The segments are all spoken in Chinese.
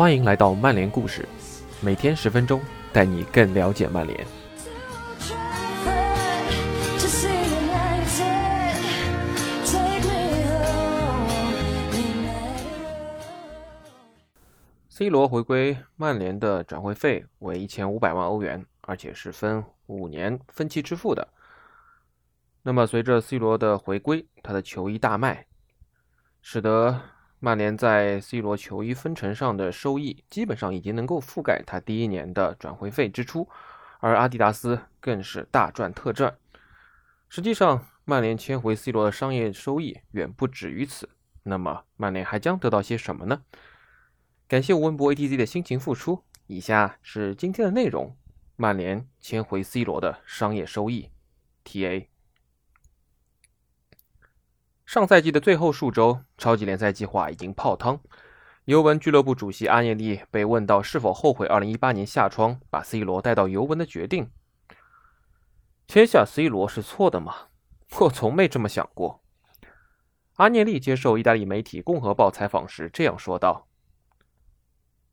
欢迎来到曼联故事，每天十分钟，带你更了解曼联。C 罗回归曼联的转会费为一千五百万欧元，而且是分五年分期支付的。那么，随着 C 罗的回归，他的球衣大卖，使得曼联在 C 罗球衣分成上的收益基本上已经能够覆盖他第一年的转会费支出，而阿迪达斯更是大赚特赚。实际上，曼联签回 C 罗的商业收益远不止于此。那么，曼联还将得到些什么呢？感谢吴文博 ATZ 的辛勤付出。以下是今天的内容：曼联签回 C 罗的商业收益。TA。上赛季的最后数周，超级联赛计划已经泡汤。尤文俱乐部主席阿涅利被问到是否后悔2018年夏窗把 C 罗带到尤文的决定，签下 C 罗是错的吗？我从没这么想过。阿涅利接受意大利媒体《共和报》采访时这样说道。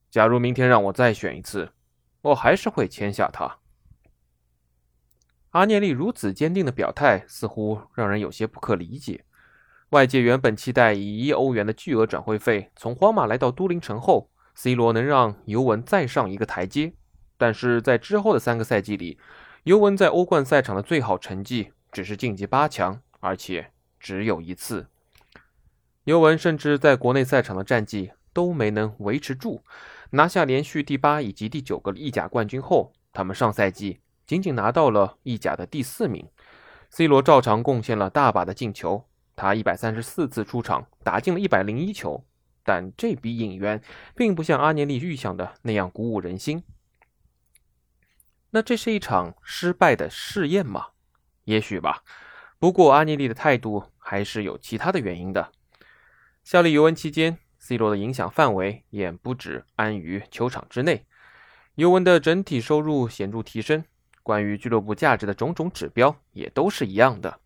假如明天让我再选一次，我还是会签下他。阿涅利如此坚定的表态，似乎让人有些不可理解。外界原本期待以一亿欧元的巨额转会费从皇马来到都灵城后，C 罗能让尤文再上一个台阶。但是在之后的三个赛季里，尤文在欧冠赛场的最好成绩只是晋级八强，而且只有一次。尤文甚至在国内赛场的战绩都没能维持住。拿下连续第八以及第九个意甲冠军后，他们上赛季仅仅拿到了意甲的第四名。C 罗照常贡献了大把的进球，他一百三十四次出场打进了一百零一球，但这笔引援并不像阿涅利预想的那样鼓舞人心。那这是一场失败的试验吗？也许吧。不过阿涅利的态度还是有其他的原因的。效力尤文期间。C 罗的影响范围也不止安于球场之内，尤文的整体收入显著提升，关于俱乐部价值的种种指标也都是一样的：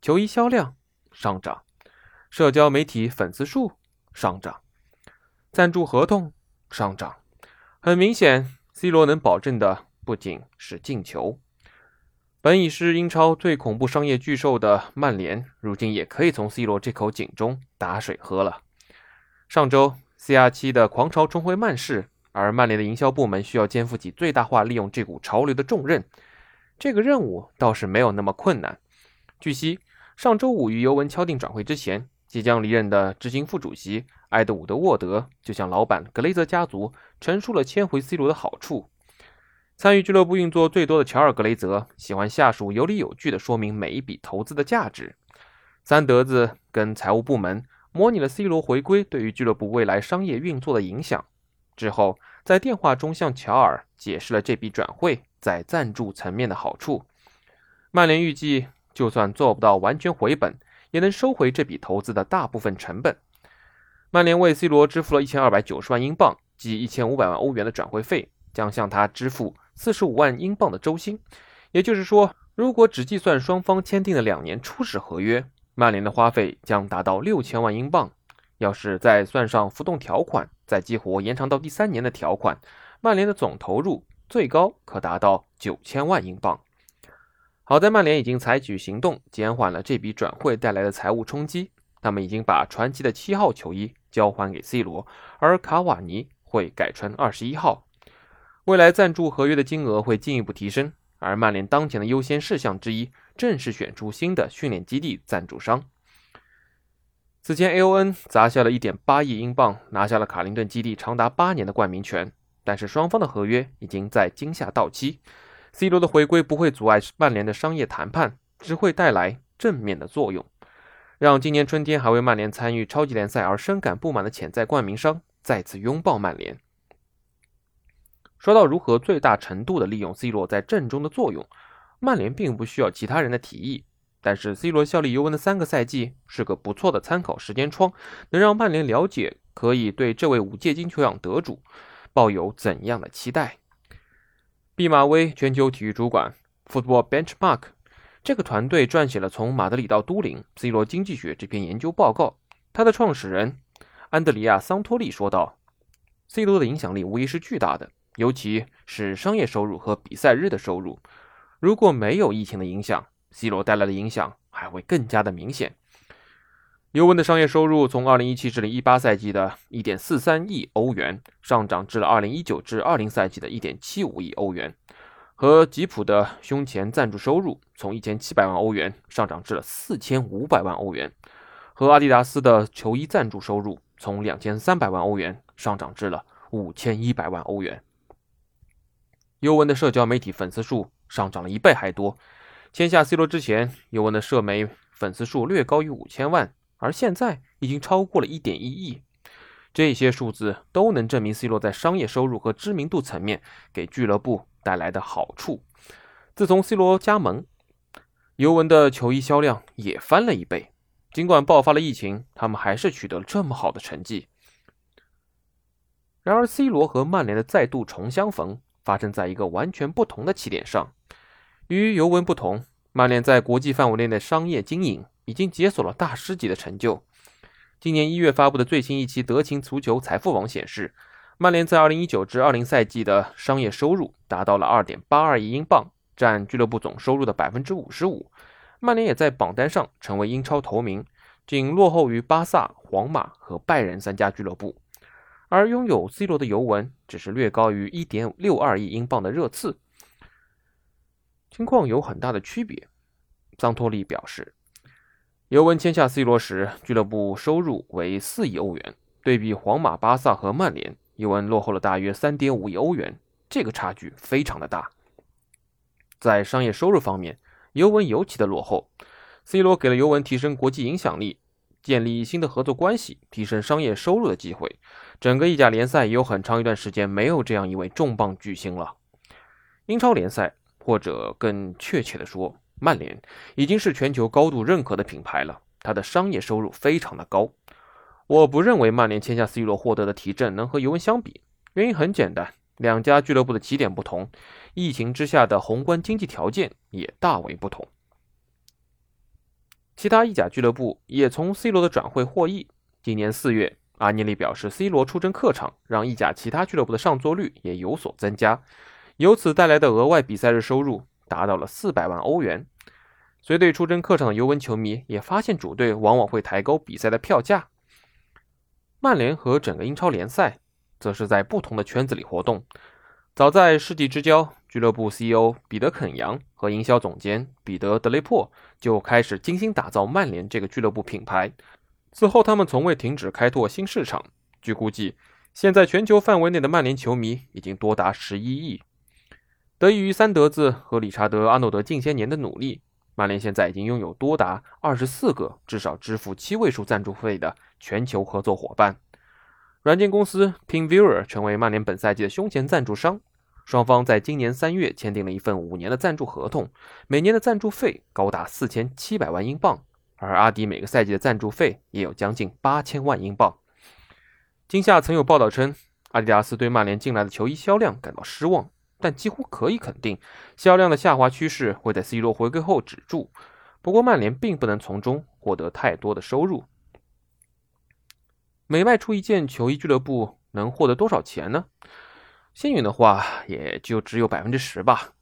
球衣销量上涨，社交媒体粉丝数上涨，赞助合同上涨。很明显，C 罗能保证的不仅是进球。本已是英超最恐怖商业巨兽的曼联，如今也可以从 C 罗这口井中打水喝了。上周，CR7 的狂潮重回曼市，而曼联的营销部门需要肩负起最大化利用这股潮流的重任。这个任务倒是没有那么困难。据悉，上周五与尤文敲定转会之前，即将离任的执行副主席埃德伍德·沃德就向老板格雷泽家族陈述了签回 C 罗的好处。参与俱乐部运作最多的乔尔·格雷泽喜欢下属有理有据地说明每一笔投资的价值。三德子跟财务部门。模拟了 C 罗回归对于俱乐部未来商业运作的影响之后，在电话中向乔尔解释了这笔转会在赞助层面的好处。曼联预计，就算做不到完全回本，也能收回这笔投资的大部分成本。曼联为 C 罗支付了一千二百九十万英镑，即一千五百万欧元的转会费，将向他支付四十五万英镑的周薪。也就是说，如果只计算双方签订的两年初始合约。曼联的花费将达到六千万英镑，要是再算上浮动条款，再激活延长到第三年的条款，曼联的总投入最高可达到九千万英镑。好在曼联已经采取行动，减缓了这笔转会带来的财务冲击。他们已经把传奇的七号球衣交还给 C 罗，而卡瓦尼会改穿二十一号。未来赞助合约的金额会进一步提升，而曼联当前的优先事项之一。正是选出新的训练基地赞助商。此前，AON 砸下了一点八亿英镑，拿下了卡林顿基地长达八年的冠名权。但是，双方的合约已经在今夏到期。C 罗的回归不会阻碍曼联的商业谈判，只会带来正面的作用，让今年春天还为曼联参与超级联赛而深感不满的潜在冠名商再次拥抱曼联。说到如何最大程度的利用 C 罗在阵中的作用。曼联并不需要其他人的提议，但是 C 罗效力尤文的三个赛季是个不错的参考时间窗，能让曼联了解可以对这位五届金球奖得主抱有怎样的期待。毕马威全球体育主管 Football Benchmark 这个团队撰写了《从马德里到都灵：C 罗经济学》这篇研究报告。他的创始人安德里亚桑托利说道，C 罗的影响力无疑是巨大的，尤其是商业收入和比赛日的收入。如果没有疫情的影响，C 罗带来的影响还会更加的明显。尤文的商业收入从2017至018赛季的1.43亿欧元上涨至了2019至20赛季的1.75亿欧元，和吉普的胸前赞助收入从1700万欧元上涨至了4500万欧元，和阿迪达斯的球衣赞助收入从2300万欧元上涨至了5100万欧元。尤文的社交媒体粉丝数上涨了一倍还多，签下 C 罗之前，尤文的社媒粉丝数略高于5000万。而现在已经超过了一点一亿，这些数字都能证明 C 罗在商业收入和知名度层面给俱乐部带来的好处。自从 C 罗加盟，尤文的球衣销量也翻了一倍。尽管爆发了疫情，他们还是取得了这么好的成绩。然而，C 罗和曼联的再度重相逢发生在一个完全不同的起点上。与尤文不同，曼联在国际范围内的商业经营。已经解锁了大师级的成就。今年一月发布的最新一期德勤足球财富网显示，曼联在2019至20赛季的商业收入达到了2.82亿英镑，占俱乐部总收入的55%。曼联也在榜单上成为英超头名，仅落后于巴萨、皇马和拜仁三家俱乐部。而拥有 C 罗的尤文只是略高于1.62亿英镑的热刺。情况有很大的区别，桑托利表示。尤文签下 C 罗时，俱乐部收入为四亿欧元。对比皇马、巴萨和曼联，尤文落后了大约三点五亿欧元，这个差距非常的大。在商业收入方面，尤文尤其的落后。C 罗给了尤文提升国际影响力、建立新的合作关系、提升商业收入的机会。整个意甲联赛也有很长一段时间没有这样一位重磅巨星了。英超联赛，或者更确切的说，曼联已经是全球高度认可的品牌了，它的商业收入非常的高。我不认为曼联签下 C 罗获得的提振能和尤文相比，原因很简单，两家俱乐部的起点不同，疫情之下的宏观经济条件也大为不同。其他意甲俱乐部也从 C 罗的转会获益。今年四月，阿涅利表示，C 罗出征客场让意甲其他俱乐部的上座率也有所增加，由此带来的额外比赛日收入。达到了四百万欧元。随队出征客场的尤文球迷也发现，主队往往会抬高比赛的票价。曼联和整个英超联赛则是在不同的圈子里活动。早在世纪之交，俱乐部 CEO 彼得肯扬和营销总监彼得德雷珀就开始精心打造曼联这个俱乐部品牌。此后，他们从未停止开拓新市场。据估计，现在全球范围内的曼联球迷已经多达十一亿。得益于三德子和理查德·阿诺德近些年的努力，曼联现在已经拥有多达二十四个至少支付七位数赞助费的全球合作伙伴。软件公司 Pinviewer 成为曼联本赛季的胸前赞助商，双方在今年三月签订了一份五年的赞助合同，每年的赞助费高达四千七百万英镑，而阿迪每个赛季的赞助费也有将近八千万英镑。今夏曾有报道称，阿迪达斯对曼联近来的球衣销量感到失望。但几乎可以肯定，销量的下滑趋势会在 C 罗回归后止住。不过，曼联并不能从中获得太多的收入。每卖出一件球衣，俱乐部能获得多少钱呢？幸运的话，也就只有百分之十吧。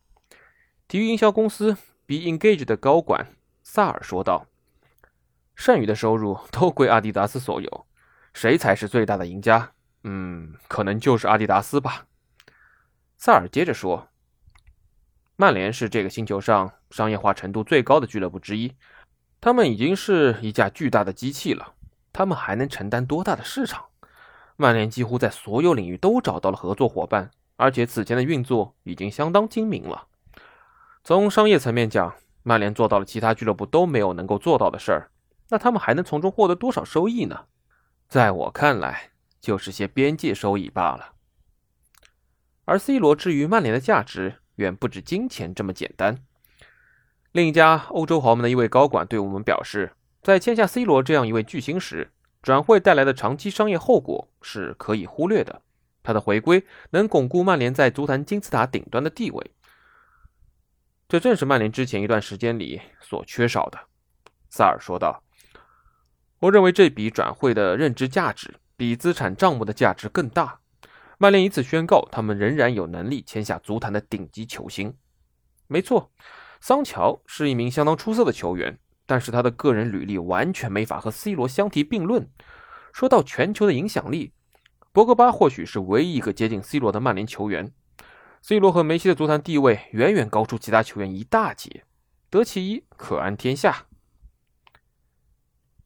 体育营销公司 Be Engage 的高管萨尔说道：“剩余的收入都归阿迪达斯所有。谁才是最大的赢家？嗯，可能就是阿迪达斯吧。”萨尔接着说：“曼联是这个星球上商业化程度最高的俱乐部之一，他们已经是一架巨大的机器了。他们还能承担多大的市场？曼联几乎在所有领域都找到了合作伙伴，而且此前的运作已经相当精明了。从商业层面讲，曼联做到了其他俱乐部都没有能够做到的事儿。那他们还能从中获得多少收益呢？在我看来，就是些边界收益罢了。”而 C 罗至于曼联的价值，远不止金钱这么简单。另一家欧洲豪门的一位高管对我们表示，在签下 C 罗这样一位巨星时，转会带来的长期商业后果是可以忽略的。他的回归能巩固曼联在足坛金字塔顶端的地位，这正是曼联之前一段时间里所缺少的。萨尔说道：“我认为这笔转会的认知价值比资产账目的价值更大。”曼联以此宣告，他们仍然有能力签下足坛的顶级球星。没错，桑乔是一名相当出色的球员，但是他的个人履历完全没法和 C 罗相提并论。说到全球的影响力，博格巴或许是唯一一个接近 C 罗的曼联球员。C 罗和梅西的足坛地位远远高出其他球员一大截，得其一可安天下。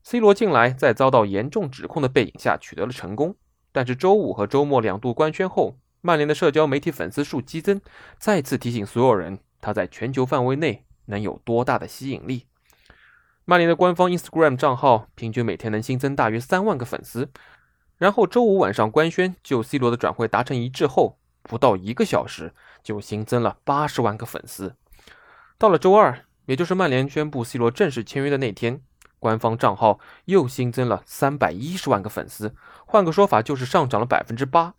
C 罗近来在遭到严重指控的背景下取得了成功，但是周五和周末两度官宣后，曼联的社交媒体粉丝数激增，再次提醒所有人。他在全球范围内能有多大的吸引力？曼联的官方 Instagram 账号平均每天能新增大约三万个粉丝。然后周五晚上官宣就 C 罗的转会达成一致后，不到一个小时就新增了八十万个粉丝。到了周二，也就是曼联宣布 C 罗正式签约的那天，官方账号又新增了三百一十万个粉丝。换个说法，就是上涨了百分之八。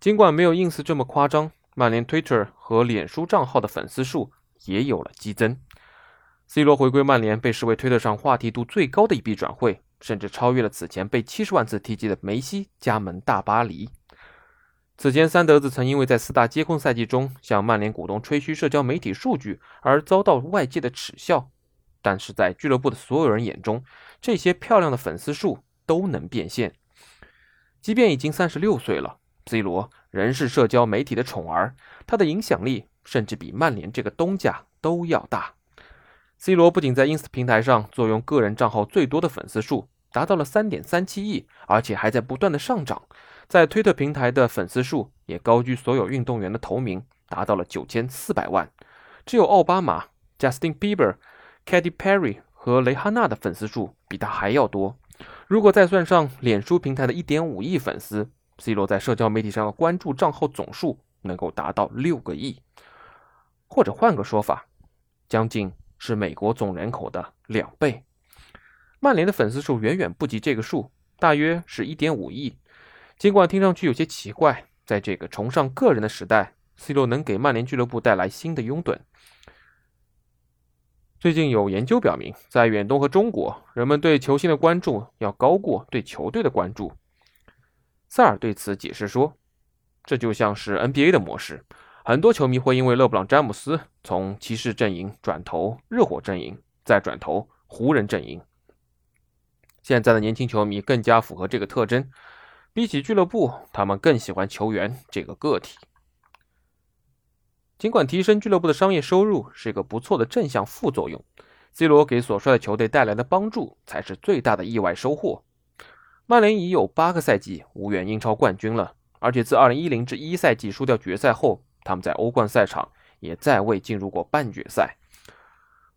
尽管没有 ins 这么夸张。曼联 Twitter 和脸书账号的粉丝数也有了激增。C 罗回归曼联被视为推特上话题度最高的一笔转会，甚至超越了此前被七十万次提及的梅西加盟大巴黎。此前，三德子曾因为在四大皆空赛季中向曼联股东吹嘘社交媒体数据而遭到外界的耻笑，但是在俱乐部的所有人眼中，这些漂亮的粉丝数都能变现。即便已经三十六岁了，C 罗。仍是社交媒体的宠儿，他的影响力甚至比曼联这个东家都要大。C 罗不仅在 ins 平台上坐拥个人账号最多的粉丝数，达到了三点三七亿，而且还在不断的上涨。在推特平台的粉丝数也高居所有运动员的头名，达到了九千四百万。只有奥巴马、Justin Bieber、Katy Perry 和蕾哈娜的粉丝数比他还要多。如果再算上脸书平台的一点五亿粉丝，C 罗在社交媒体上的关注账号总数能够达到六个亿，或者换个说法，将近是美国总人口的两倍。曼联的粉丝数远远不及这个数，大约是一点五亿。尽管听上去有些奇怪，在这个崇尚个人的时代，C 罗能给曼联俱乐部带来新的拥趸。最近有研究表明，在远东和中国，人们对球星的关注要高过对球队的关注。塞尔对此解释说：“这就像是 NBA 的模式，很多球迷会因为勒布朗·詹姆斯从骑士阵营转投热火阵营，再转投湖人阵营。现在的年轻球迷更加符合这个特征，比起俱乐部，他们更喜欢球员这个个体。尽管提升俱乐部的商业收入是一个不错的正向副作用，C 罗给所率的球队带来的帮助才是最大的意外收获。”曼联已有八个赛季无缘英超冠军了，而且自2010至1赛季输掉决赛后，他们在欧冠赛场也再未进入过半决赛。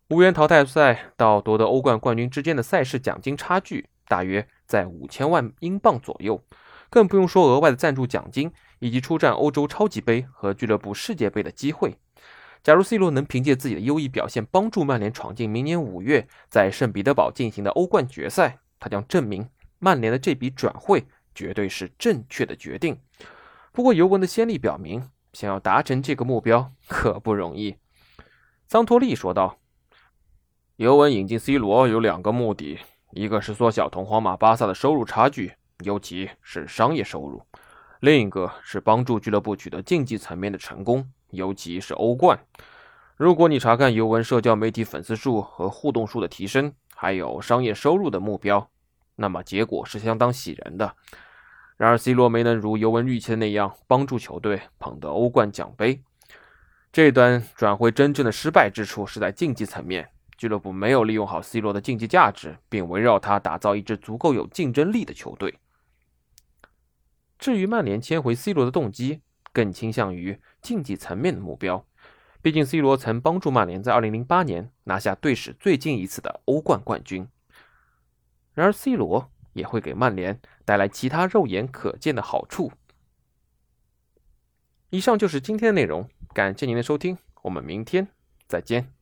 无缘淘汰赛到夺得欧冠冠军之间的赛事奖金差距大约在五千万英镑左右，更不用说额外的赞助奖金以及出战欧洲超级杯和俱乐部世界杯的机会。假如 C 罗能凭借自己的优异表现帮助曼联闯进明年五月在圣彼得堡进行的欧冠决赛，他将证明。曼联的这笔转会绝对是正确的决定。不过，尤文的先例表明，想要达成这个目标可不容易。桑托利说道：“尤文引进 C 罗有两个目的，一个是缩小同皇马、巴萨的收入差距，尤其是商业收入；另一个是帮助俱乐部取得竞技层面的成功，尤其是欧冠。如果你查看尤文社交媒体粉丝数和互动数的提升，还有商业收入的目标。”那么结果是相当喜人的。然而，C 罗没能如尤文预期的那样帮助球队捧得欧冠奖杯。这段转会真正的失败之处是在竞技层面，俱乐部没有利用好 C 罗的竞技价值，并围绕他打造一支足够有竞争力的球队。至于曼联签回 C 罗的动机，更倾向于竞技层面的目标。毕竟，C 罗曾帮助曼联在2008年拿下队史最近一次的欧冠冠军。然而，C 罗也会给曼联带来其他肉眼可见的好处。以上就是今天的内容，感谢您的收听，我们明天再见。